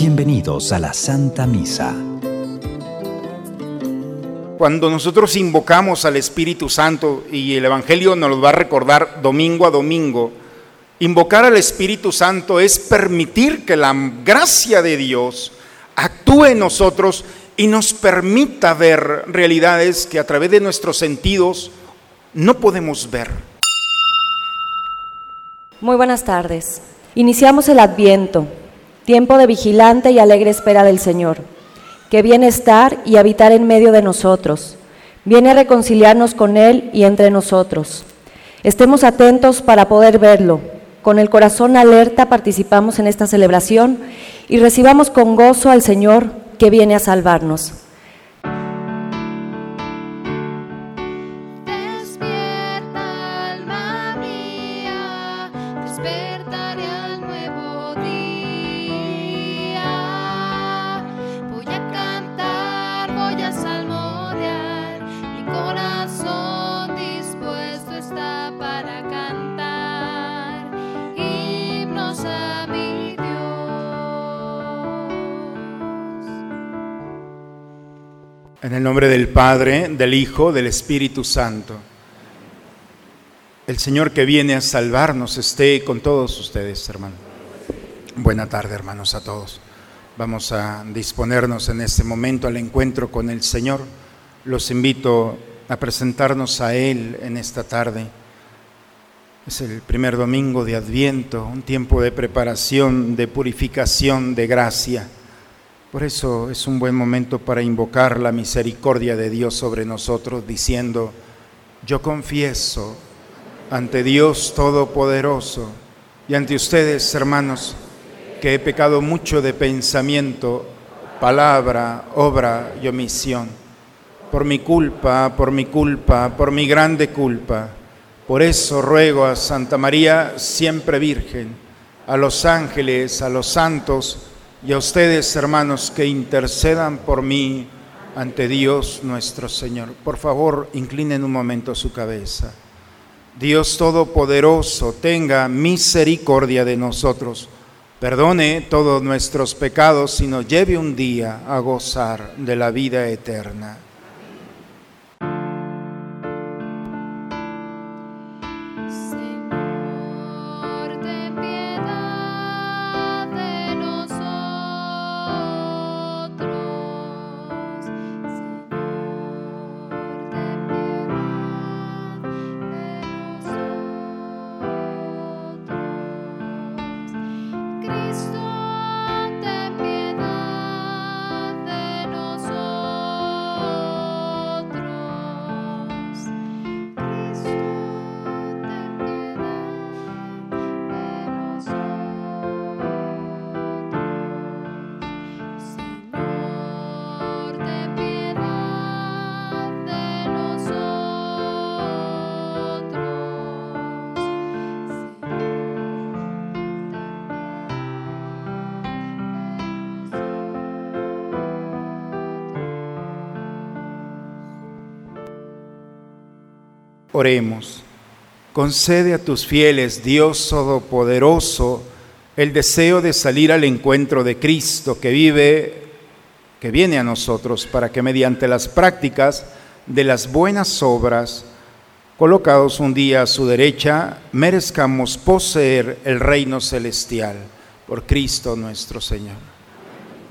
Bienvenidos a la Santa Misa. Cuando nosotros invocamos al Espíritu Santo, y el Evangelio nos lo va a recordar domingo a domingo, invocar al Espíritu Santo es permitir que la gracia de Dios actúe en nosotros y nos permita ver realidades que a través de nuestros sentidos no podemos ver. Muy buenas tardes. Iniciamos el Adviento, tiempo de vigilante y alegre espera del Señor, que viene a estar y habitar en medio de nosotros, viene a reconciliarnos con Él y entre nosotros. Estemos atentos para poder verlo. Con el corazón alerta participamos en esta celebración y recibamos con gozo al Señor que viene a salvarnos. En el nombre del Padre, del Hijo, del Espíritu Santo. El Señor que viene a salvarnos esté con todos ustedes, hermanos. Buena tarde, hermanos, a todos. Vamos a disponernos en este momento al encuentro con el Señor. Los invito a presentarnos a Él en esta tarde. Es el primer domingo de Adviento, un tiempo de preparación, de purificación, de gracia por eso es un buen momento para invocar la misericordia de Dios sobre nosotros diciendo, yo confieso ante Dios Todopoderoso y ante ustedes, hermanos, que he pecado mucho de pensamiento, palabra, obra y omisión. Por mi culpa, por mi culpa, por mi grande culpa. Por eso ruego a Santa María, siempre Virgen, a los ángeles, a los santos, y a ustedes, hermanos, que intercedan por mí ante Dios nuestro Señor. Por favor, inclinen un momento su cabeza. Dios Todopoderoso, tenga misericordia de nosotros, perdone todos nuestros pecados y nos lleve un día a gozar de la vida eterna. Oremos. Concede a tus fieles, Dios Todopoderoso, el deseo de salir al encuentro de Cristo que vive, que viene a nosotros, para que mediante las prácticas de las buenas obras, colocados un día a su derecha, merezcamos poseer el reino celestial por Cristo nuestro Señor.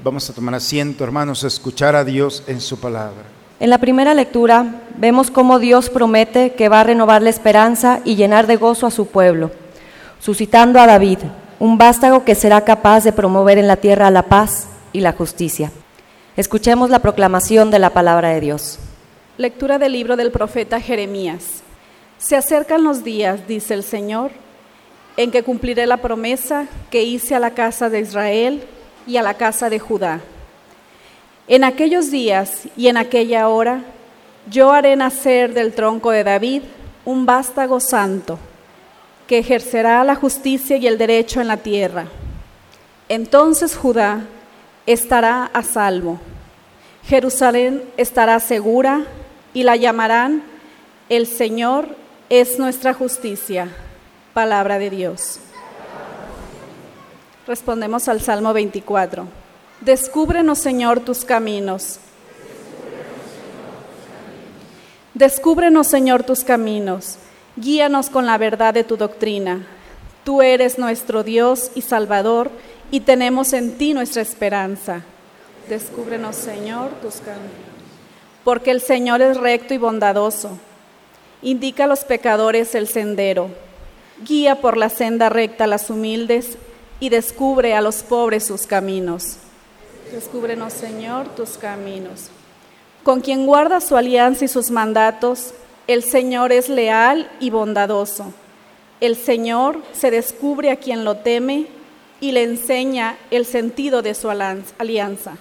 Vamos a tomar asiento, hermanos, a escuchar a Dios en su palabra. En la primera lectura vemos cómo Dios promete que va a renovar la esperanza y llenar de gozo a su pueblo, suscitando a David, un vástago que será capaz de promover en la tierra la paz y la justicia. Escuchemos la proclamación de la palabra de Dios. Lectura del libro del profeta Jeremías. Se acercan los días, dice el Señor, en que cumpliré la promesa que hice a la casa de Israel y a la casa de Judá en aquellos días y en aquella hora, yo haré nacer del tronco de David un vástago santo, que ejercerá la justicia y el derecho en la tierra. Entonces Judá estará a salvo, Jerusalén estará segura y la llamarán El Señor es nuestra justicia. Palabra de Dios. Respondemos al Salmo 24. Descúbrenos, Señor, tus caminos. Descúbrenos, Señor, tus caminos. Guíanos con la verdad de tu doctrina. Tú eres nuestro Dios y Salvador y tenemos en ti nuestra esperanza. Descúbrenos, Señor, tus caminos. Porque el Señor es recto y bondadoso. Indica a los pecadores el sendero. Guía por la senda recta a las humildes y descubre a los pobres sus caminos. Descúbrenos, Señor, tus caminos. Con quien guarda su alianza y sus mandatos, el Señor es leal y bondadoso. El Señor se descubre a quien lo teme y le enseña el sentido de su alianza.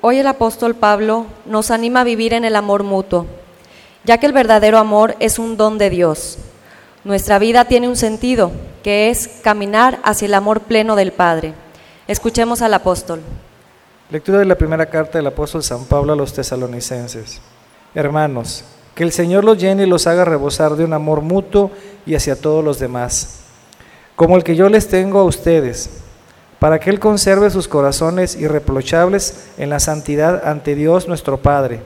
Hoy el apóstol Pablo nos anima a vivir en el amor mutuo, ya que el verdadero amor es un don de Dios. Nuestra vida tiene un sentido, que es caminar hacia el amor pleno del Padre. Escuchemos al apóstol. Lectura de la primera carta del apóstol San Pablo a los tesalonicenses. Hermanos, que el Señor los llene y los haga rebosar de un amor mutuo y hacia todos los demás, como el que yo les tengo a ustedes, para que Él conserve sus corazones irreprochables en la santidad ante Dios nuestro Padre,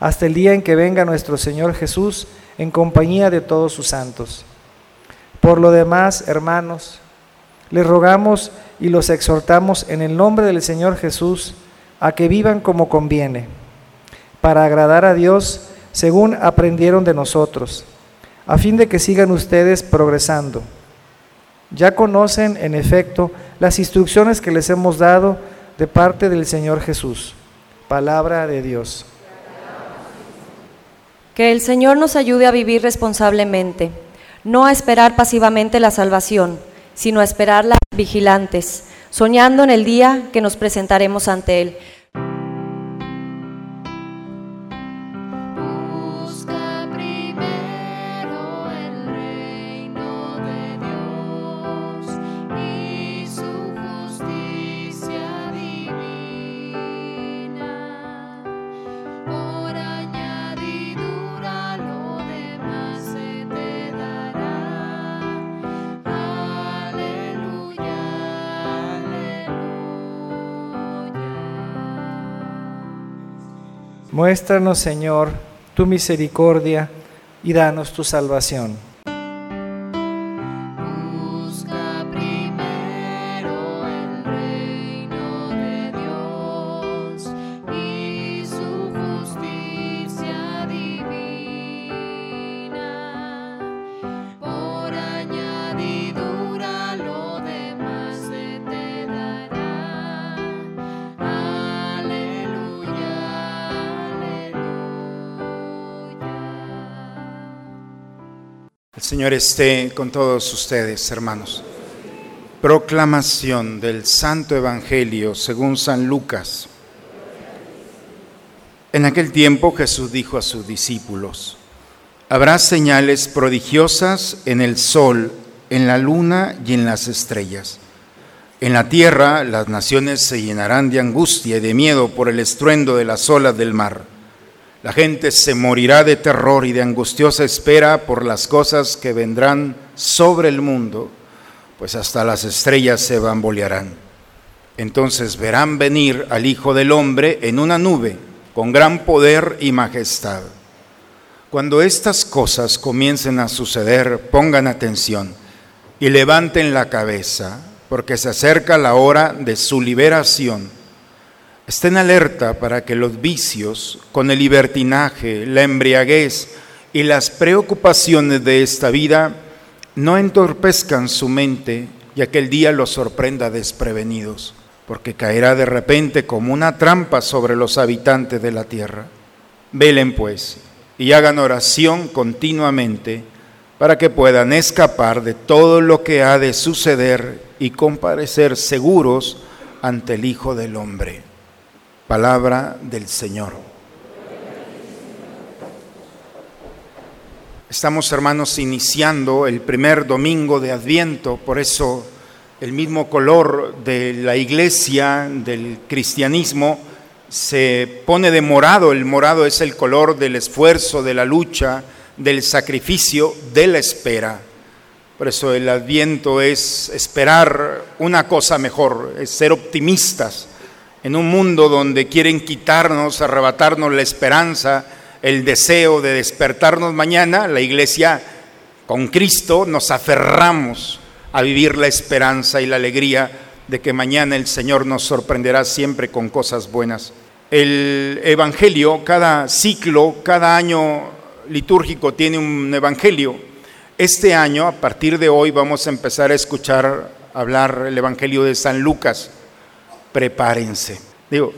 hasta el día en que venga nuestro Señor Jesús en compañía de todos sus santos. Por lo demás, hermanos, les rogamos y los exhortamos en el nombre del Señor Jesús a que vivan como conviene, para agradar a Dios según aprendieron de nosotros, a fin de que sigan ustedes progresando. Ya conocen, en efecto, las instrucciones que les hemos dado de parte del Señor Jesús. Palabra de Dios. Que el Señor nos ayude a vivir responsablemente, no a esperar pasivamente la salvación, sino a esperarla vigilantes, soñando en el día que nos presentaremos ante Él. Muéstranos, Señor, tu misericordia y danos tu salvación. Señor esté con todos ustedes, hermanos. Proclamación del Santo Evangelio según San Lucas. En aquel tiempo Jesús dijo a sus discípulos, habrá señales prodigiosas en el sol, en la luna y en las estrellas. En la tierra las naciones se llenarán de angustia y de miedo por el estruendo de las olas del mar la gente se morirá de terror y de angustiosa espera por las cosas que vendrán sobre el mundo, pues hasta las estrellas se bambolearán. Entonces verán venir al Hijo del Hombre en una nube con gran poder y majestad. Cuando estas cosas comiencen a suceder, pongan atención y levanten la cabeza, porque se acerca la hora de su liberación Estén alerta para que los vicios, con el libertinaje, la embriaguez y las preocupaciones de esta vida no entorpezcan su mente y aquel día los sorprenda desprevenidos, porque caerá de repente como una trampa sobre los habitantes de la tierra. Velen pues y hagan oración continuamente para que puedan escapar de todo lo que ha de suceder y comparecer seguros ante el Hijo del Hombre. Palabra del Señor. Estamos, hermanos, iniciando el primer domingo de Adviento, por eso el mismo color de la iglesia, del cristianismo, se pone de morado. El morado es el color del esfuerzo, de la lucha, del sacrificio, de la espera. Por eso el adviento es esperar una cosa mejor, es ser optimistas. En un mundo donde quieren quitarnos, arrebatarnos la esperanza, el deseo de despertarnos mañana, la iglesia con Cristo nos aferramos a vivir la esperanza y la alegría de que mañana el Señor nos sorprenderá siempre con cosas buenas. El Evangelio, cada ciclo, cada año litúrgico tiene un Evangelio. Este año, a partir de hoy, vamos a empezar a escuchar hablar el Evangelio de San Lucas. Prepárense. Digo,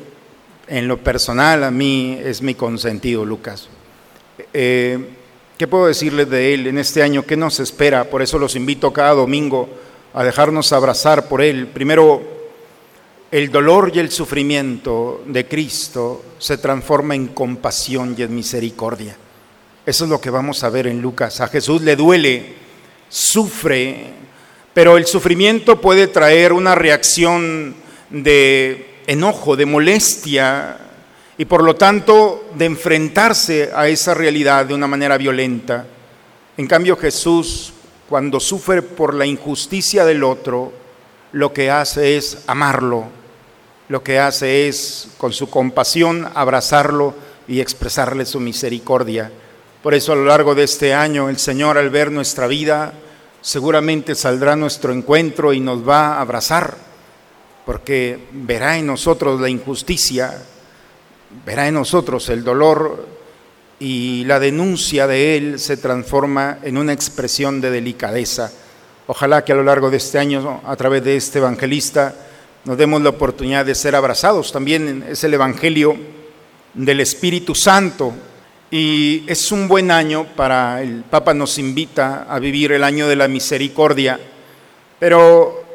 en lo personal a mí es mi consentido Lucas. Eh, ¿Qué puedo decirles de él en este año? ¿Qué nos espera? Por eso los invito cada domingo a dejarnos abrazar por él. Primero, el dolor y el sufrimiento de Cristo se transforma en compasión y en misericordia. Eso es lo que vamos a ver en Lucas. A Jesús le duele, sufre, pero el sufrimiento puede traer una reacción de enojo, de molestia y por lo tanto de enfrentarse a esa realidad de una manera violenta. En cambio Jesús, cuando sufre por la injusticia del otro, lo que hace es amarlo, lo que hace es, con su compasión, abrazarlo y expresarle su misericordia. Por eso a lo largo de este año el Señor al ver nuestra vida seguramente saldrá a nuestro encuentro y nos va a abrazar, porque verá en nosotros la injusticia, verá en nosotros el dolor y la denuncia de Él se transforma en una expresión de delicadeza. Ojalá que a lo largo de este año, a través de este evangelista, nos demos la oportunidad de ser abrazados. También es el Evangelio del Espíritu Santo y es un buen año para, el Papa nos invita a vivir el año de la misericordia, pero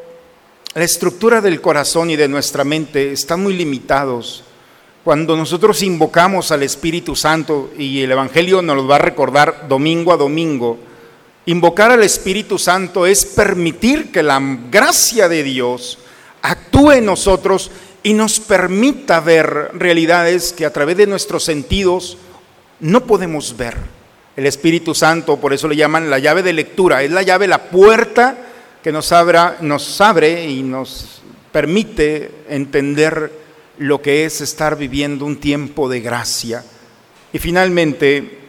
la estructura del corazón y de nuestra mente están muy limitados. Cuando nosotros invocamos al Espíritu Santo, y el Evangelio nos lo va a recordar domingo a domingo, invocar al Espíritu Santo es permitir que la gracia de Dios actúe en nosotros y nos permita ver realidades que a través de nuestros sentidos no podemos ver. El Espíritu Santo, por eso le llaman la llave de lectura, es la llave, la puerta que nos, abra, nos abre y nos permite entender lo que es estar viviendo un tiempo de gracia. Y finalmente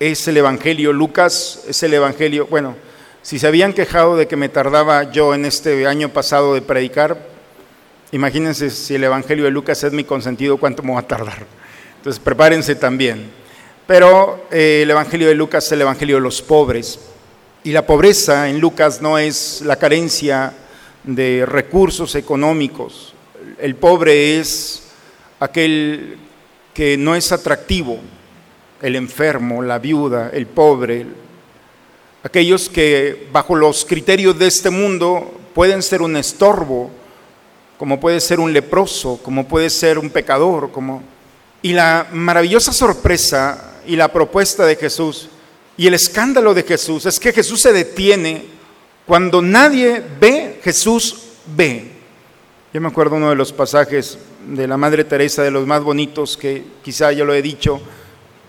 es el Evangelio, Lucas es el Evangelio, bueno, si se habían quejado de que me tardaba yo en este año pasado de predicar, imagínense si el Evangelio de Lucas es mi consentido, cuánto me va a tardar. Entonces prepárense también. Pero eh, el Evangelio de Lucas es el Evangelio de los pobres. Y la pobreza en Lucas no es la carencia de recursos económicos. El pobre es aquel que no es atractivo, el enfermo, la viuda, el pobre, aquellos que bajo los criterios de este mundo pueden ser un estorbo, como puede ser un leproso, como puede ser un pecador, y la maravillosa sorpresa y la propuesta de Jesús y el escándalo de Jesús es que Jesús se detiene cuando nadie ve, Jesús ve. Yo me acuerdo uno de los pasajes de la Madre Teresa de los más bonitos que quizá ya lo he dicho,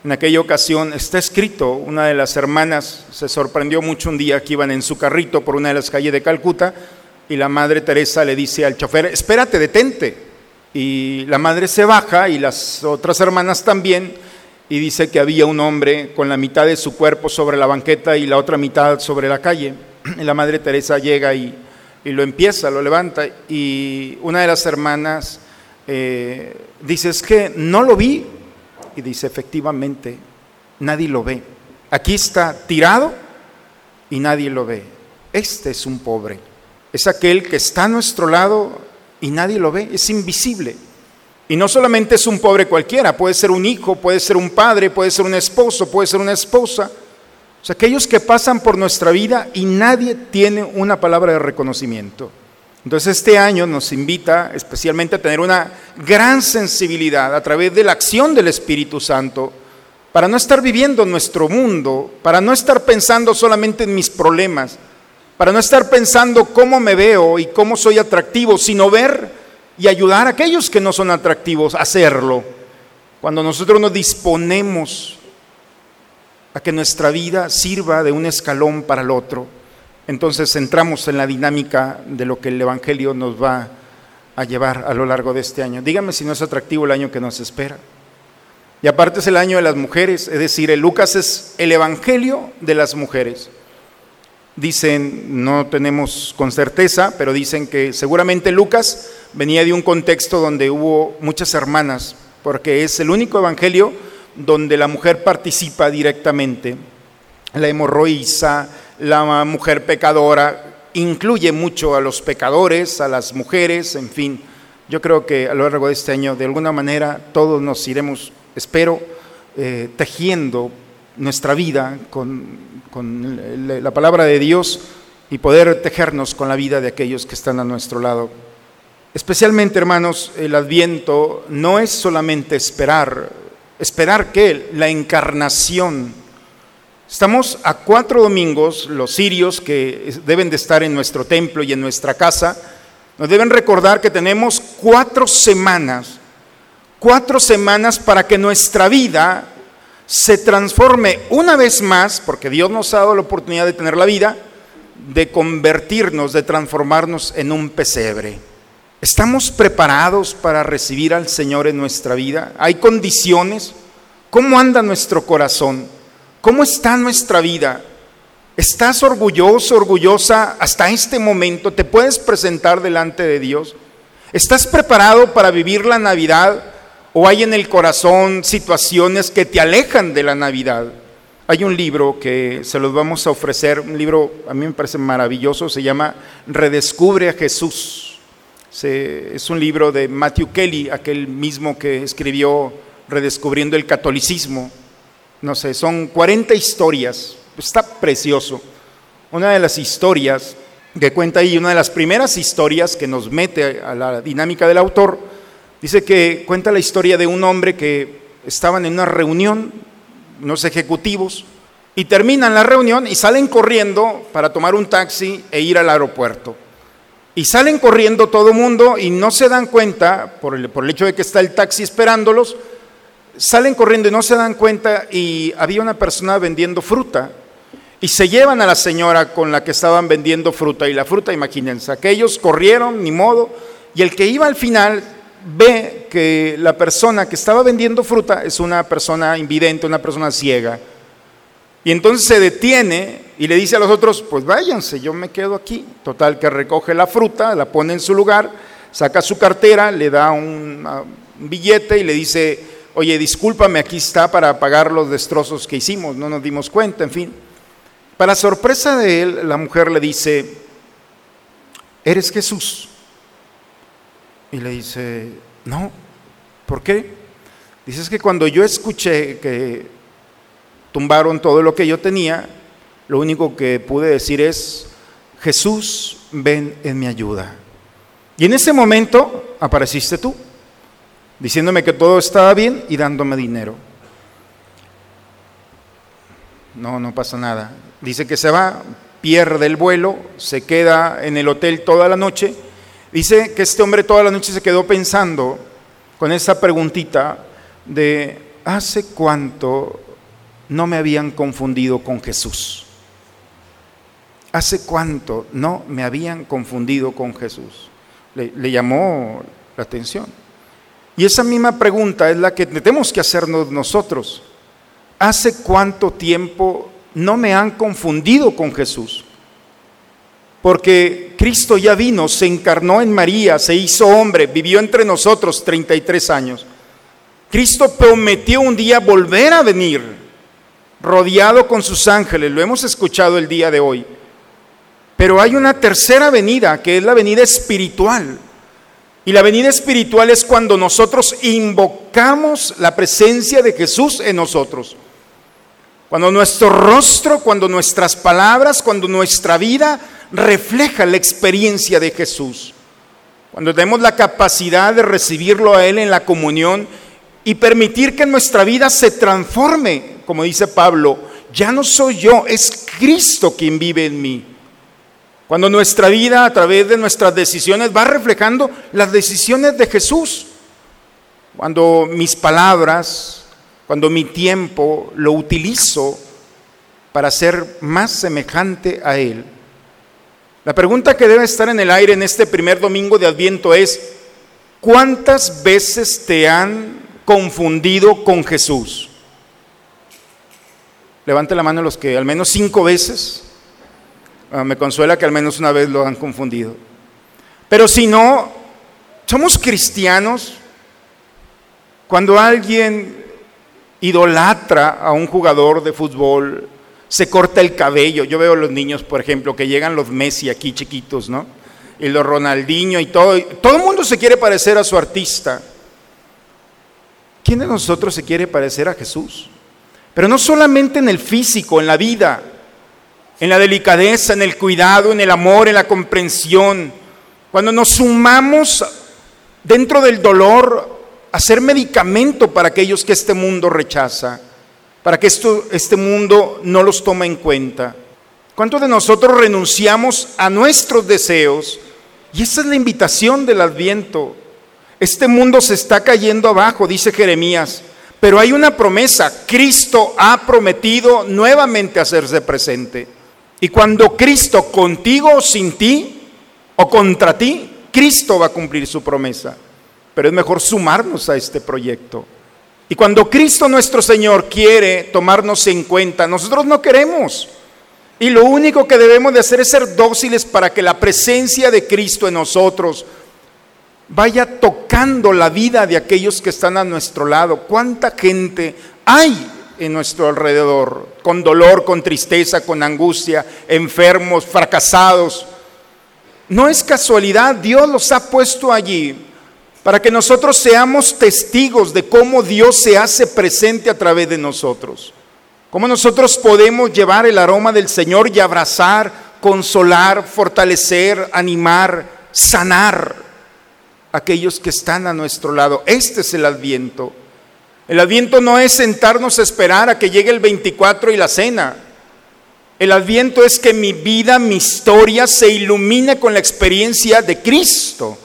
en aquella ocasión está escrito, una de las hermanas se sorprendió mucho un día que iban en su carrito por una de las calles de Calcuta y la Madre Teresa le dice al chofer, espérate, detente. Y la madre se baja y las otras hermanas también y dice que había un hombre con la mitad de su cuerpo sobre la banqueta y la otra mitad sobre la calle. Y la Madre Teresa llega y, y lo empieza, lo levanta y una de las hermanas eh, dice, es que no lo vi, y dice, efectivamente, nadie lo ve. Aquí está tirado y nadie lo ve. Este es un pobre. Es aquel que está a nuestro lado y nadie lo ve. Es invisible. Y no solamente es un pobre cualquiera, puede ser un hijo, puede ser un padre, puede ser un esposo, puede ser una esposa. O sea, aquellos que pasan por nuestra vida y nadie tiene una palabra de reconocimiento. Entonces este año nos invita especialmente a tener una gran sensibilidad a través de la acción del Espíritu Santo para no estar viviendo nuestro mundo, para no estar pensando solamente en mis problemas, para no estar pensando cómo me veo y cómo soy atractivo, sino ver y ayudar a aquellos que no son atractivos a hacerlo. Cuando nosotros nos disponemos a que nuestra vida sirva de un escalón para el otro, entonces entramos en la dinámica de lo que el Evangelio nos va a llevar a lo largo de este año. Dígame si no es atractivo el año que nos espera. Y aparte es el año de las mujeres, es decir, el Lucas es el Evangelio de las mujeres. Dicen, no tenemos con certeza, pero dicen que seguramente Lucas venía de un contexto donde hubo muchas hermanas, porque es el único Evangelio donde la mujer participa directamente. La hemorroísa, la mujer pecadora, incluye mucho a los pecadores, a las mujeres, en fin. Yo creo que a lo largo de este año, de alguna manera, todos nos iremos, espero, eh, tejiendo nuestra vida con, la palabra de Dios y poder tejernos con la vida de aquellos que están a nuestro lado. Especialmente, hermanos, el adviento no es solamente esperar, esperar que la encarnación Estamos a cuatro domingos, los sirios que deben de estar en nuestro templo y en nuestra casa, nos deben recordar que tenemos cuatro semanas, cuatro semanas para que nuestra vida se transforme una vez más, porque Dios nos ha dado la oportunidad de tener la vida, de convertirnos, de transformarnos en un pesebre. ¿Estamos preparados para recibir al Señor en nuestra vida? ¿Hay condiciones? ¿Cómo anda nuestro corazón? ¿Cómo está nuestra vida? ¿Estás orgulloso, orgullosa hasta este momento? ¿Te puedes presentar delante de Dios? ¿Estás preparado para vivir la Navidad o hay en el corazón situaciones que te alejan de la Navidad? Hay un libro que se los vamos a ofrecer, un libro a mí me parece maravilloso, se llama Redescubre a Jesús. es un libro de Matthew Kelly, aquel mismo que escribió Redescubriendo el Catolicismo no sé, son 40 historias, está precioso. Una de las historias que cuenta ahí, una de las primeras historias que nos mete a la dinámica del autor, dice que cuenta la historia de un hombre que estaban en una reunión, unos ejecutivos, y terminan la reunión y salen corriendo para tomar un taxi e ir al aeropuerto. Y salen corriendo todo el mundo y no se dan cuenta, por el, por hecho de que está el taxi esperándolos, salen corriendo y no se dan cuenta y había una persona vendiendo fruta y se llevan a la señora con la que estaban vendiendo fruta y la fruta, imagínense, aquellos corrieron, ni modo, y el que iba al final ve que la persona que estaba vendiendo fruta es una persona invidente, una persona ciega. Y entonces se detiene y le dice a los otros, pues váyanse, yo me quedo aquí. Total, que recoge la fruta, la pone en su lugar, saca su cartera, le da un, billete y le dice, oye, discúlpame, aquí está para pagar los destrozos que hicimos, no nos dimos cuenta, en fin. Para sorpresa de él, la mujer le dice, ¿eres Jesús? Y le dice, no, ¿por qué? Dice, que cuando yo escuché que tumbaron todo lo que yo tenía, lo único que pude decir es, Jesús, ven en mi ayuda. Y en ese momento apareciste tú diciéndome que todo estaba bien y dándome dinero. No, no pasa nada. Dice que se va, pierde el vuelo, se queda en el hotel toda la noche. Dice que este hombre toda la noche se quedó pensando con esa preguntita de ¿hace cuánto no me habían confundido con Jesús? ¿Hace cuánto no me habían confundido con Jesús? Le, le llamó la atención. Y esa misma pregunta es la que tenemos que hacernos nosotros. ¿Hace cuánto tiempo no me han confundido con Jesús? Porque Cristo ya vino, se encarnó en María, se hizo hombre, vivió entre nosotros 33 años. Cristo prometió un día volver a venir, rodeado con sus ángeles, lo hemos escuchado el día de hoy. Pero hay una tercera venida, que es la venida espiritual. Y la venida espiritual es cuando nosotros invocamos la presencia de Jesús en nosotros. Cuando nuestro rostro, cuando nuestras palabras, cuando nuestra vida refleja la experiencia de Jesús. Cuando tenemos la capacidad de recibirlo a Él en la comunión y permitir que nuestra vida se transforme, como dice Pablo, ya no soy yo, es Cristo quien vive en mí. Cuando nuestra vida a través de nuestras decisiones va reflejando las decisiones de Jesús. Cuando mis palabras, cuando mi tiempo lo utilizo para ser más semejante a Él. La pregunta que debe estar en el aire en este primer domingo de Adviento es, ¿cuántas veces te han confundido con Jesús? Levante la mano los que al menos cinco veces. Ah, me consuela que al menos una vez lo han confundido. Pero si no, somos cristianos. Cuando alguien idolatra a un jugador de fútbol, se corta el cabello. Yo veo a los niños, por ejemplo, que llegan los Messi aquí chiquitos, ¿no? Y los Ronaldinho y todo. Todo el mundo se quiere parecer a su artista. ¿Quién de nosotros se quiere parecer a Jesús? Pero no solamente en el físico, en la vida, en la delicadeza, en el cuidado, en el amor, en la comprensión. Cuando nos sumamos dentro del dolor a ser medicamento para aquellos que este mundo rechaza para que esto, este mundo no los tome en cuenta. ¿Cuántos de nosotros renunciamos a nuestros deseos? Y esa es la invitación del adviento. Este mundo se está cayendo abajo, dice Jeremías, pero hay una promesa. Cristo ha prometido nuevamente hacerse presente. Y cuando Cristo contigo o sin ti, o contra ti, Cristo va a cumplir su promesa. Pero es mejor sumarnos a este proyecto. Y cuando Cristo nuestro Señor quiere tomarnos en cuenta, nosotros no queremos. Y lo único que debemos de hacer es ser dóciles para que la presencia de Cristo en nosotros vaya tocando la vida de aquellos que están a nuestro lado. ¿Cuánta gente hay en nuestro alrededor? Con dolor, con tristeza, con angustia, enfermos, fracasados. No es casualidad, Dios los ha puesto allí para que nosotros seamos testigos de cómo Dios se hace presente a través de nosotros. Cómo nosotros podemos llevar el aroma del Señor y abrazar, consolar, fortalecer, animar, sanar a aquellos que están a nuestro lado. Este es el adviento. El adviento no es sentarnos a esperar a que llegue el 24 y la cena. El adviento es que mi vida, mi historia se ilumine con la experiencia de Cristo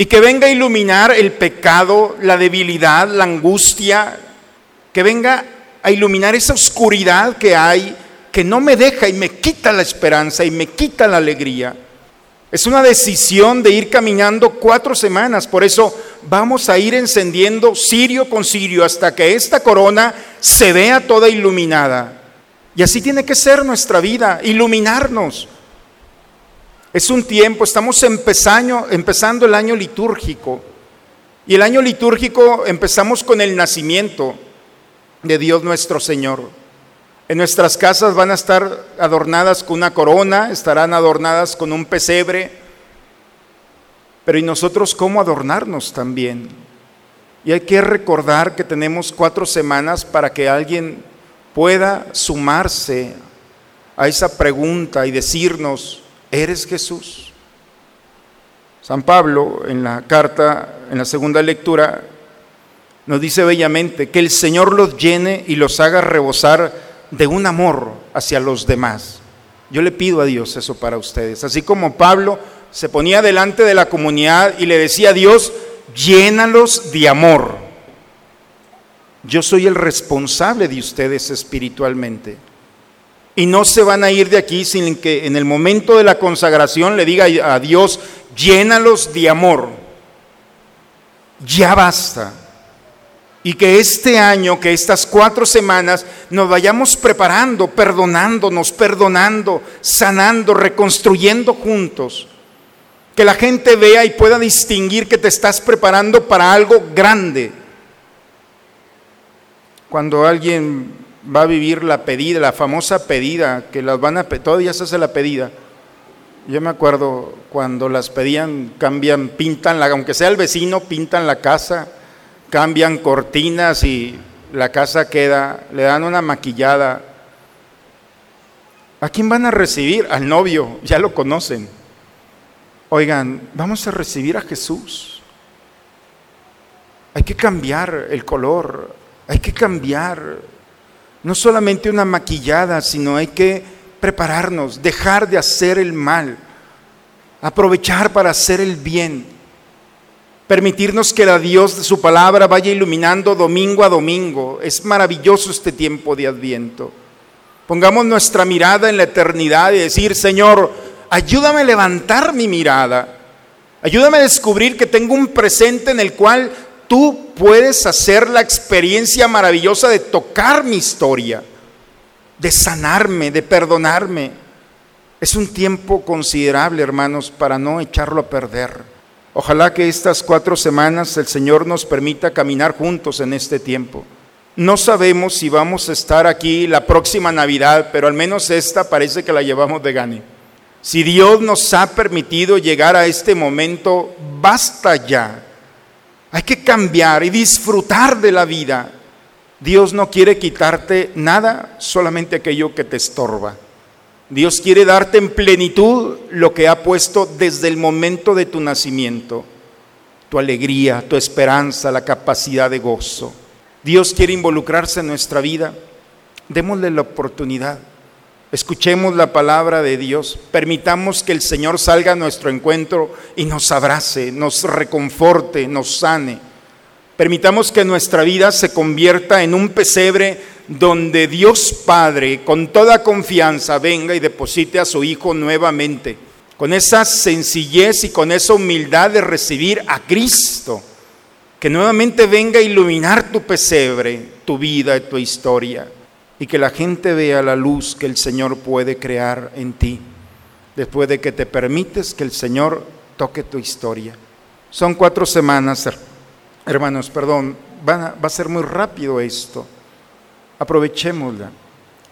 y que venga a iluminar el pecado, la debilidad, la angustia, que venga a iluminar esa oscuridad que hay, que no me deja y me quita la esperanza y me quita la alegría. Es una decisión de ir caminando cuatro semanas, por eso vamos a ir encendiendo cirio con cirio hasta que esta corona se vea toda iluminada. Y así tiene que ser nuestra vida, iluminarnos es un tiempo, estamos empezando, el año litúrgico. Y el año litúrgico empezamos con el nacimiento de Dios nuestro Señor. En nuestras casas van a estar adornadas con una corona, estarán adornadas con un pesebre. Pero ¿y nosotros cómo adornarnos también? Y hay que recordar que tenemos cuatro semanas para que alguien pueda sumarse a esa pregunta y decirnos, ¿Eres Jesús? San Pablo en la carta, en la segunda lectura, nos dice bellamente que el Señor los llene y los haga rebosar de un amor hacia los demás. Yo le pido a Dios eso para ustedes. Así como Pablo se ponía delante de la comunidad y le decía a Dios, llénalos de amor. Yo soy el responsable de ustedes espiritualmente. Y no se van a ir de aquí sin que en el momento de la consagración le diga a Dios, llénalos de amor. Ya basta. Y que este año, que estas cuatro semanas, nos vayamos preparando, perdonándonos, perdonando, sanando, reconstruyendo juntos. Que la gente vea y pueda distinguir que te estás preparando para algo grande. Cuando alguien va a vivir la pedida, la famosa pedida, que las van a, todavía se hace la pedida. Yo me acuerdo cuando las pedían, cambian, pintan, la, aunque sea el vecino, pintan la casa, cambian cortinas y la casa queda, le dan una maquillada. ¿A quién van a recibir? Al novio, ya lo conocen. Oigan, vamos a recibir a Jesús. Hay que cambiar el color, hay que cambiar no solamente una maquillada, sino hay que prepararnos, dejar de hacer el mal, aprovechar para hacer el bien, permitirnos que la Dios de su palabra vaya iluminando domingo a domingo. Es maravilloso este tiempo de adviento. Pongamos nuestra mirada en la eternidad y decir, Señor, Ayúdame a levantar mi mirada. Ayúdame a descubrir que tengo un presente en el cual tú puedes hacer la experiencia maravillosa de tocar mi historia, de sanarme, de perdonarme. Es un tiempo considerable, hermanos, para no echarlo a perder. Ojalá que estas cuatro semanas el Señor nos permita caminar juntos en este tiempo. No sabemos si vamos a estar aquí la próxima Navidad, pero al menos esta parece que la llevamos de gane. Si Dios nos ha permitido llegar a este momento, basta ya. Hay que cambiar y disfrutar de la vida. Dios no quiere quitarte nada, solamente aquello que te estorba. Dios quiere darte en plenitud lo que ha puesto desde el momento de tu nacimiento, tu alegría, tu esperanza, la capacidad de gozo. Dios quiere involucrarse en nuestra vida. Démosle la oportunidad. Escuchemos la palabra de Dios. Permitamos que el Señor salga a nuestro encuentro y nos abrace, nos reconforte, nos sane. Permitamos que nuestra vida se convierta en un pesebre donde Dios Padre con toda confianza venga y deposite a su Hijo nuevamente, con esa sencillez y con esa humildad de recibir a Cristo, que nuevamente venga a iluminar tu pesebre, tu vida y tu historia y que la gente vea la luz que el Señor puede crear en ti, después de que te permites que el Señor toque tu historia. Son cuatro semanas, hermanos, perdón, va a ser muy rápido esto. Aprovechémosla.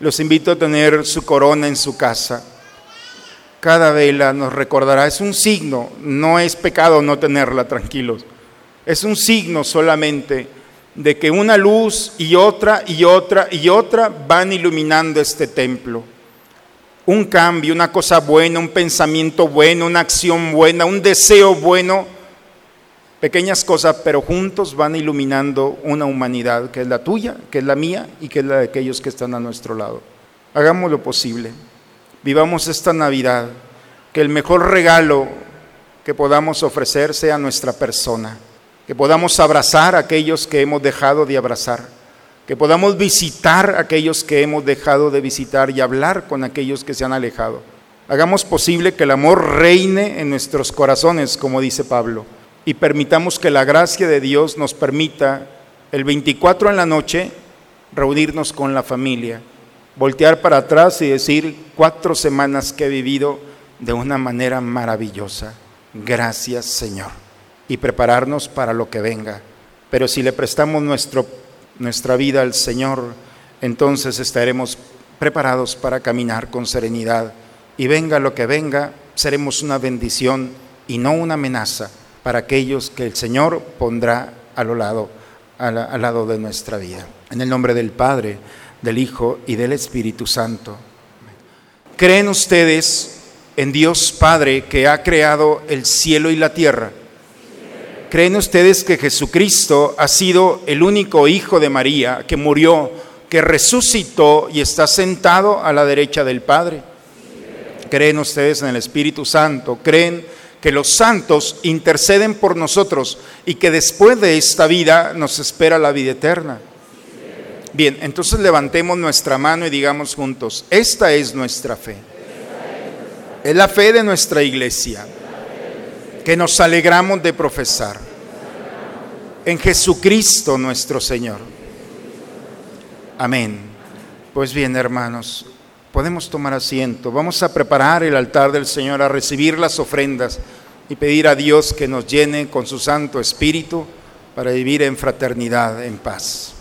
Los invito a tener su corona en su casa. Cada vela nos recordará, es un signo, no es pecado no tenerla, tranquilos. Es un signo solamente de que una luz y otra y otra y otra van iluminando este templo. Un cambio, una cosa buena, un pensamiento bueno, una acción buena, un deseo bueno, pequeñas cosas, pero juntos van iluminando una humanidad que es la tuya, que es la mía y que es la de aquellos que están a nuestro lado. Hagamos lo posible. Vivamos esta Navidad, que el mejor regalo que podamos ofrecer sea nuestra persona que podamos abrazar a aquellos que hemos dejado de abrazar, que podamos visitar a aquellos que hemos dejado de visitar y hablar con aquellos que se han alejado. Hagamos posible que el amor reine en nuestros corazones, como dice Pablo, y permitamos que la gracia de Dios nos permita el 24 en la noche reunirnos con la familia, voltear para atrás y decir cuatro semanas que he vivido de una manera maravillosa. Gracias Señor y prepararnos para lo que venga. Pero si le prestamos nuestro, nuestra vida al Señor, entonces estaremos preparados para caminar con serenidad. Y venga lo que venga, seremos una bendición y no una amenaza para aquellos que el Señor pondrá a lo lado, al lado de nuestra vida. En el nombre del Padre, del Hijo y del Espíritu Santo. ¿Creen ustedes en Dios Padre que ha creado el cielo y la tierra? ¿Creen ustedes que Jesucristo ha sido el único hijo de María que murió, que resucitó y está sentado a la derecha del Padre? ¿Creen ustedes en el Espíritu Santo? ¿Creen que los santos interceden por nosotros y que después de esta vida nos espera la vida eterna? Bien, entonces levantemos nuestra mano y digamos juntos, esta es nuestra fe. Es la fe de nuestra iglesia que nos alegramos de profesar en Jesucristo nuestro Señor. Amén. Pues bien, hermanos, podemos tomar asiento. Vamos a preparar el altar del Señor, a recibir las ofrendas y pedir a Dios que nos llene con su Santo Espíritu para vivir en fraternidad, en paz.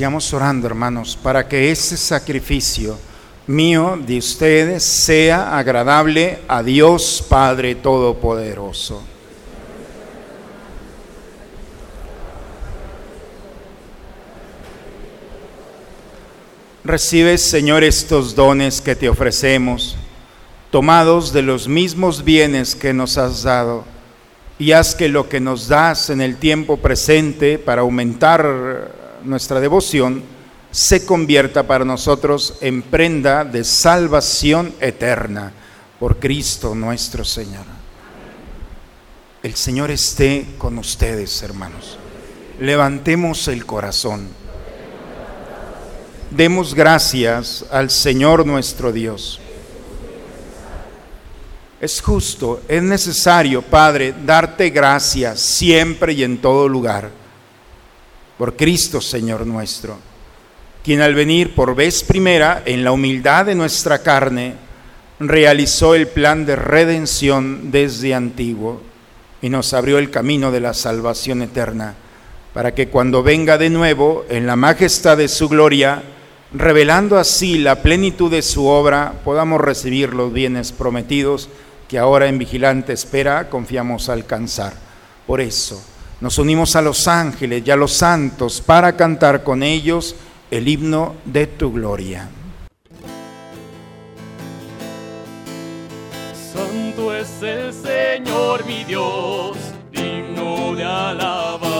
Sigamos orando, hermanos, para que ese sacrificio mío de ustedes sea agradable a Dios Padre Todopoderoso. Recibe, Señor, estos dones que te ofrecemos, tomados de los mismos bienes que nos has dado, y haz que lo que nos das en el tiempo presente para aumentar nuestra devoción se convierta para nosotros en prenda de salvación eterna por Cristo nuestro Señor. El Señor esté con ustedes, hermanos. Levantemos el corazón Demos gracias al Señor nuestro Dios. Es justo, es necesario, Padre, darte gracias siempre y en todo lugar por Cristo, Señor nuestro, quien al venir por vez primera en la humildad de nuestra carne, realizó el plan de redención desde antiguo y nos abrió el camino de la salvación eterna, para que cuando venga de nuevo en la majestad de su gloria, revelando así la plenitud de su obra, podamos recibir los bienes prometidos que ahora en vigilante espera confiamos alcanzar. Por eso nos unimos a los ángeles y a los santos para cantar con ellos el himno de tu gloria. Santo es el Señor mi Dios, digno de alabanza,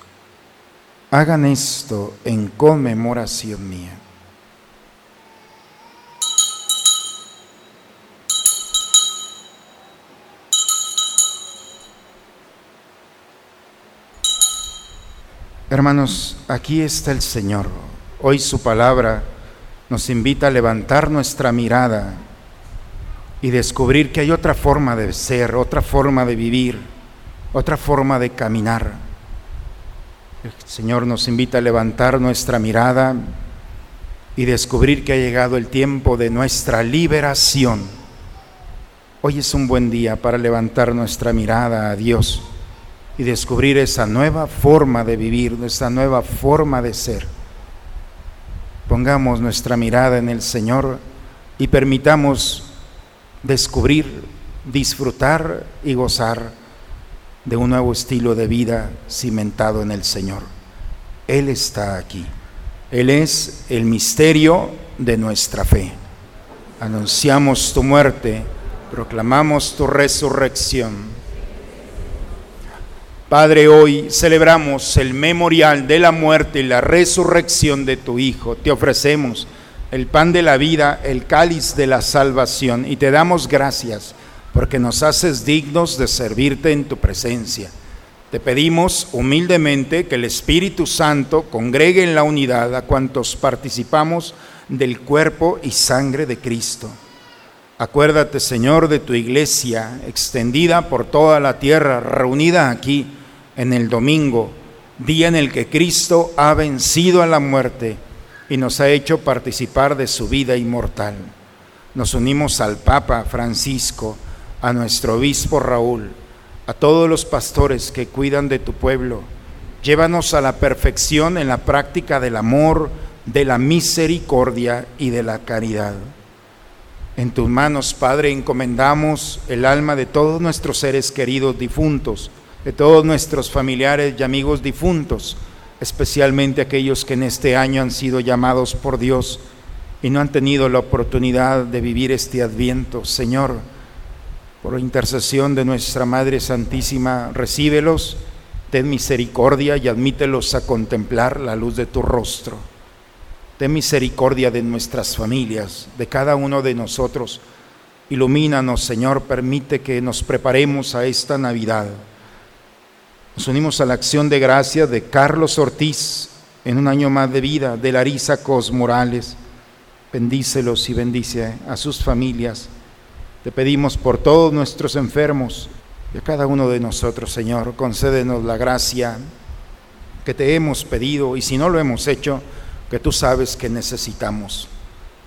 Hagan esto en conmemoración mía. Hermanos, aquí está el Señor. Hoy su palabra nos invita a levantar nuestra mirada y descubrir que hay otra forma de ser, otra forma de vivir, otra forma de caminar el Señor nos invita a levantar nuestra mirada y descubrir que ha llegado el tiempo de nuestra liberación. Hoy es un buen día para levantar nuestra mirada a Dios y descubrir esa nueva forma de vivir, esa nueva forma de ser. Pongamos nuestra mirada en el Señor y permitamos descubrir, disfrutar y gozar de un nuevo estilo de vida cimentado en el Señor. Él está aquí. Él es el misterio de nuestra fe. Anunciamos tu muerte, proclamamos tu resurrección. Padre, hoy celebramos el memorial de la muerte y la resurrección de tu Hijo. Te ofrecemos el pan de la vida, el cáliz de la salvación y te damos gracias porque nos haces dignos de servirte en tu presencia. Te pedimos humildemente que el Espíritu Santo congregue en la unidad a cuantos participamos del cuerpo y sangre de Cristo. Acuérdate, Señor, de tu iglesia extendida por toda la tierra, reunida aquí en el domingo, día en el que Cristo ha vencido a la muerte y nos ha hecho participar de su vida inmortal. Nos unimos al Papa Francisco, a nuestro obispo Raúl, a todos los pastores que cuidan de tu pueblo. Llévanos a la perfección en la práctica del amor, de la misericordia y de la caridad. En tus manos, Padre, encomendamos el alma de todos nuestros seres queridos difuntos, de todos nuestros familiares y amigos difuntos, especialmente aquellos que en este año han sido llamados por Dios y no han tenido la oportunidad de vivir este adviento. Señor, por intercesión de nuestra Madre Santísima, recíbelos, ten misericordia y admítelos a contemplar la luz de tu rostro. Ten misericordia de nuestras familias, de cada uno de nosotros. Ilumínanos, Señor, permite que nos preparemos a esta Navidad. Nos unimos a la acción de gracia de Carlos Ortiz en un año más de vida, de Larisa Cos Morales. Bendícelos y bendice a sus familias te pedimos por todos nuestros enfermos y a cada uno de nosotros, Señor, concédenos la gracia que te hemos pedido y si no lo hemos hecho, que tú sabes que necesitamos,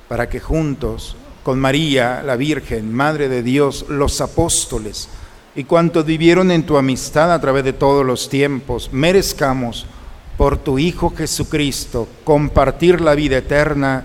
para que juntos, con María, la Virgen, Madre de Dios, los apóstoles y cuantos vivieron en tu amistad a través de todos los tiempos, merezcamos por tu Hijo Jesucristo compartir la vida eterna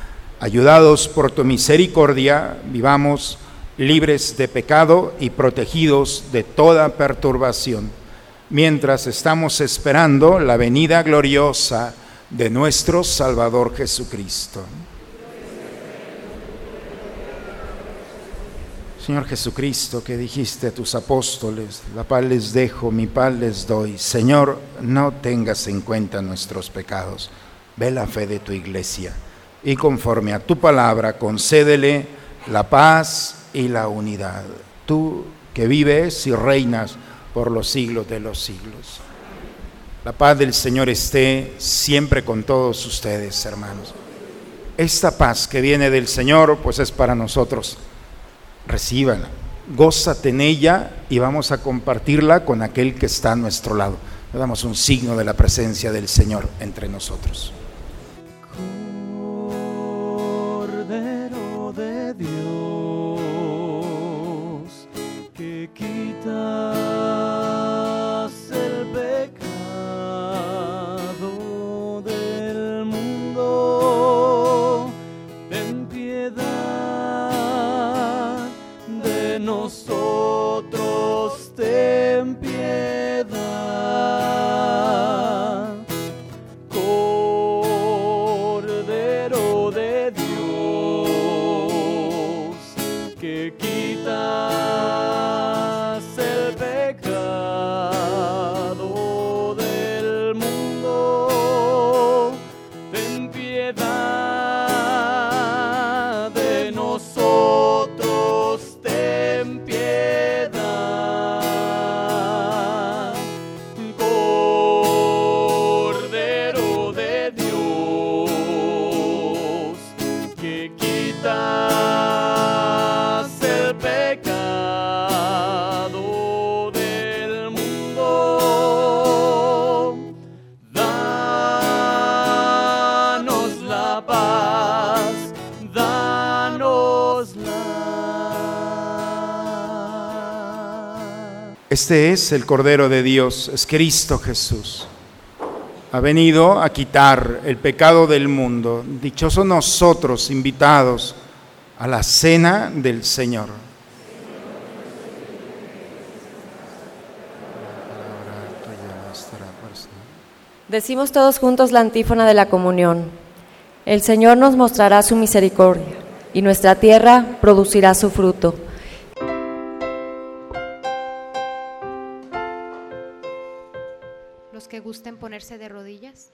Ayudados por tu misericordia, vivamos libres de pecado y protegidos de toda perturbación, mientras estamos esperando la venida gloriosa de nuestro Salvador Jesucristo. Señor Jesucristo, que dijiste a tus apóstoles, la paz les dejo, mi paz les doy. Señor, no tengas en cuenta nuestros pecados. Ve la fe de tu iglesia y conforme a tu palabra concédele la paz y la unidad. Tú que vives y reinas por los siglos de los siglos. La paz del Señor esté siempre con todos ustedes, hermanos. Esta paz que viene del Señor, pues es para nosotros. Recíbanla, gózate en ella y vamos a compartirla con aquel que está a nuestro lado. Le damos un signo de la presencia del Señor entre nosotros. Este es el Cordero de Dios, es Cristo Jesús. Ha venido a quitar el pecado del mundo. Dichosos nosotros invitados a la cena del Señor. Decimos todos juntos la antífona de la comunión. El Señor nos mostrará su misericordia y nuestra tierra producirá su fruto. Gusten ponerse de rodillas.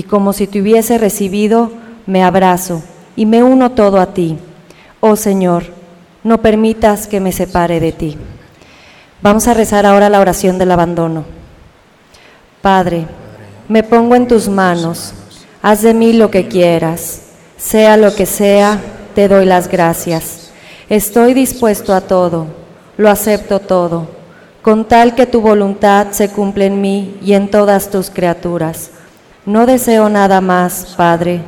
y como si te hubiese recibido, me abrazo y me uno todo a ti. Oh Señor, no permitas que me separe de ti. Vamos a rezar ahora la oración del abandono. Padre, me pongo en tus manos, haz de mí lo que quieras, sea lo que sea, te doy las gracias. Estoy dispuesto a todo, lo acepto todo, con tal que tu voluntad se cumpla en mí y en todas tus criaturas. No deseo nada más, Padre,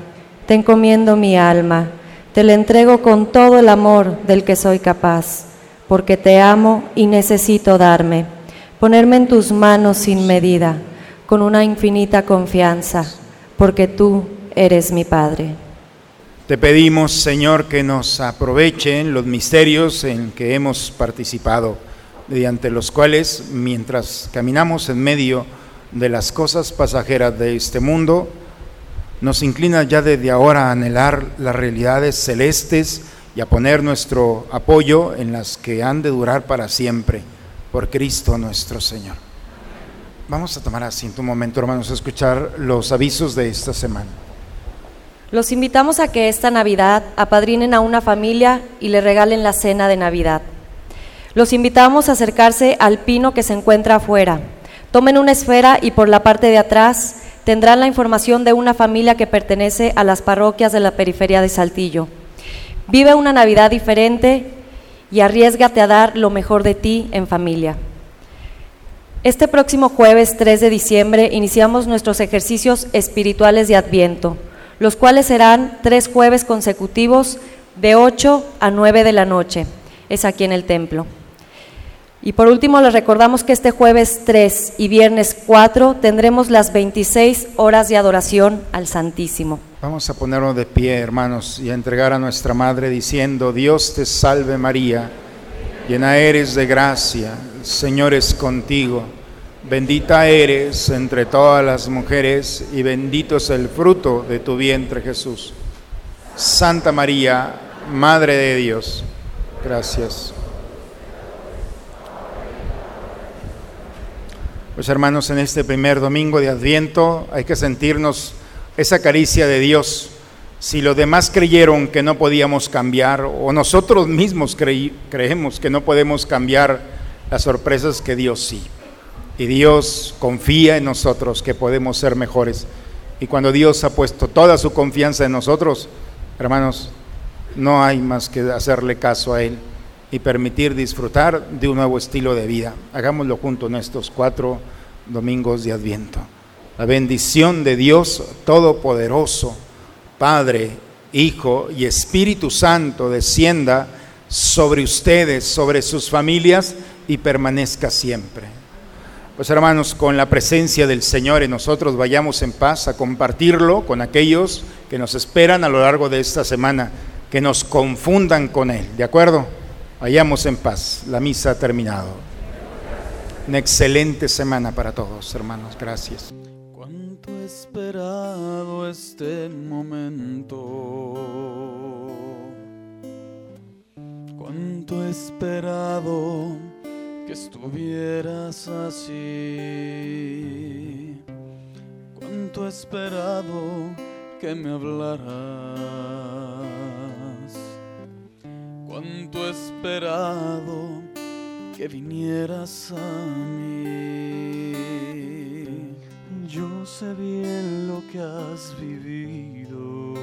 te encomiendo mi alma, te la entrego con todo el amor del que soy capaz porque te amo y necesito darme, ponerme en tus manos sin medida, con una infinita confianza, porque tú eres mi Padre. Te pedimos, Señor, que nos aprovechen los misterios en que hemos participado, mediante los cuales, mientras caminamos en medio de las cosas pasajeras de este mundo, nos inclina ya desde ahora a anhelar las realidades celestes y a poner nuestro apoyo en las que han de durar para siempre, por Cristo nuestro Señor. Vamos a tomar asiento un momento, hermanos, a escuchar los avisos de esta semana. Los invitamos a que esta Navidad apadrinen a una familia y le regalen la cena de Navidad. Los invitamos a acercarse al pino que se encuentra afuera. Tomen una esfera y por la parte de atrás tendrán la información de una familia que pertenece a las parroquias de la periferia de Saltillo. Vive una Navidad diferente y arriesgate a dar lo mejor de ti en familia. Este próximo jueves 3 de diciembre iniciamos nuestros ejercicios espirituales de Adviento, los cuales serán tres jueves consecutivos de 8 a 9 de la noche. Es aquí en el templo. Y por último, les recordamos que este jueves 3 y viernes 4 tendremos las 26 horas de adoración al Santísimo. Vamos a ponernos de pie, hermanos, y a entregar a nuestra Madre diciendo, Dios te salve María, llena eres de gracia, el Señor es contigo, bendita eres entre todas las mujeres y bendito es el fruto de tu vientre Jesús. Santa María, Madre de Dios, gracias. Pues hermanos, en este primer domingo de Adviento hay que sentirnos esa caricia de Dios. Si los demás creyeron que no podíamos cambiar, o nosotros mismos creemos que no podemos cambiar las sorpresas que Dios sí. Y Dios confía en nosotros que podemos ser mejores. Y cuando Dios ha puesto toda su confianza en nosotros, hermanos, no hay más que hacerle caso a Él y permitir disfrutar de un nuevo estilo de vida. Hagámoslo juntos en estos cuatro domingos de Adviento. La bendición de Dios Todopoderoso, Padre, Hijo y Espíritu Santo descienda sobre ustedes, sobre sus familias y permanezca siempre. Pues hermanos, con la presencia del Señor en nosotros vayamos en paz a compartirlo con aquellos que nos esperan a lo largo de esta semana, que nos confundan con Él, ¿de acuerdo? Vayamos en paz, la misa ha terminado. Una excelente semana para todos, hermanos, gracias. Cuánto he esperado este momento. Cuánto he esperado que estuvieras así. Cuánto he esperado que me hablaras. He esperado que vinieras a mí. Yo sé bien lo que has vivido.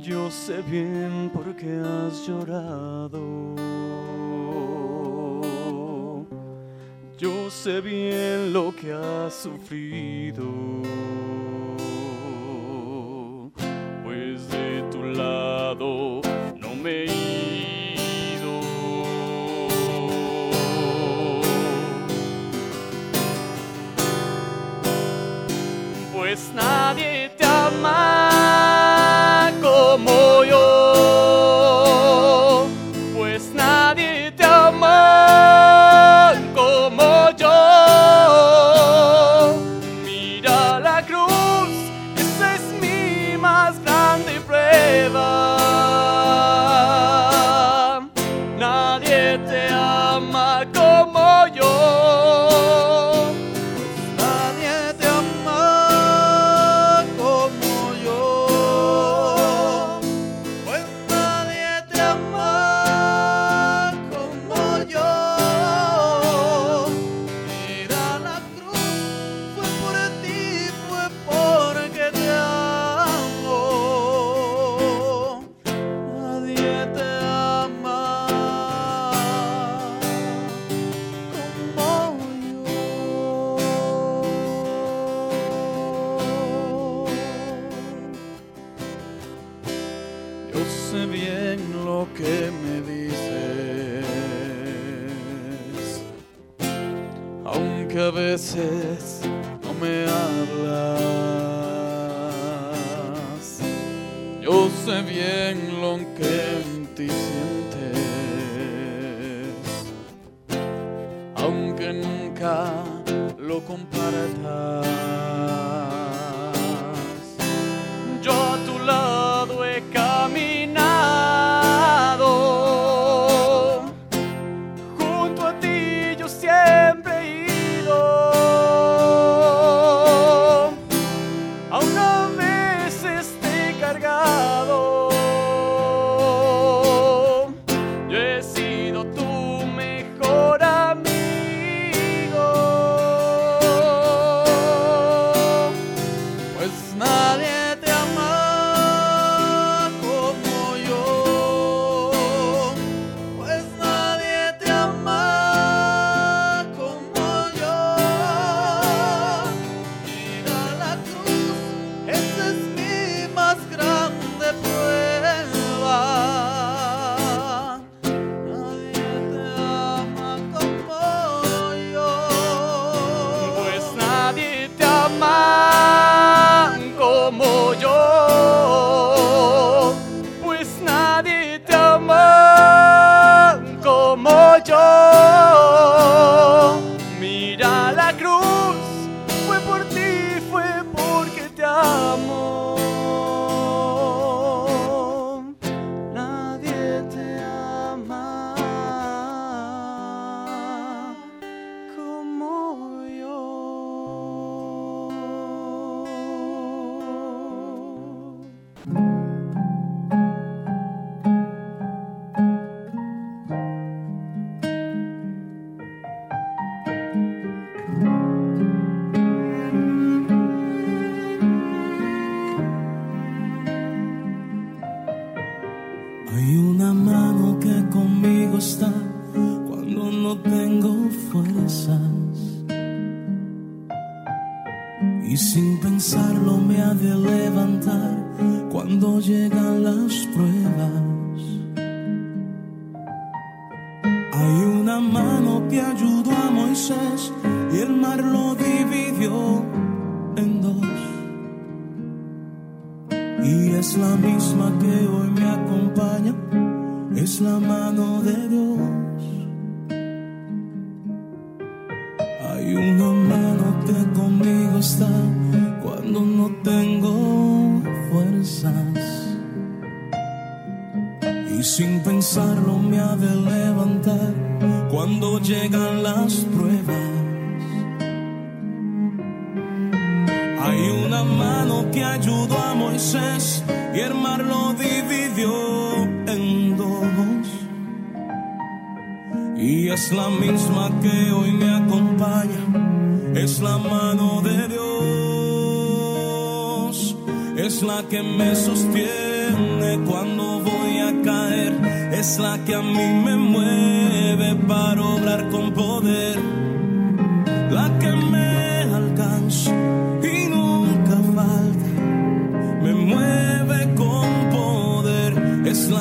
Yo sé bien por qué has llorado. Yo sé bien lo que has sufrido. Sé bien lo que me dices, aunque a veces no me hablas. Yo sé bien lo que en ti sientes, aunque nunca lo compartas.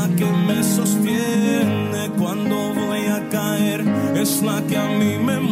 que me sostiene cuando voy a caer, es la que a mí me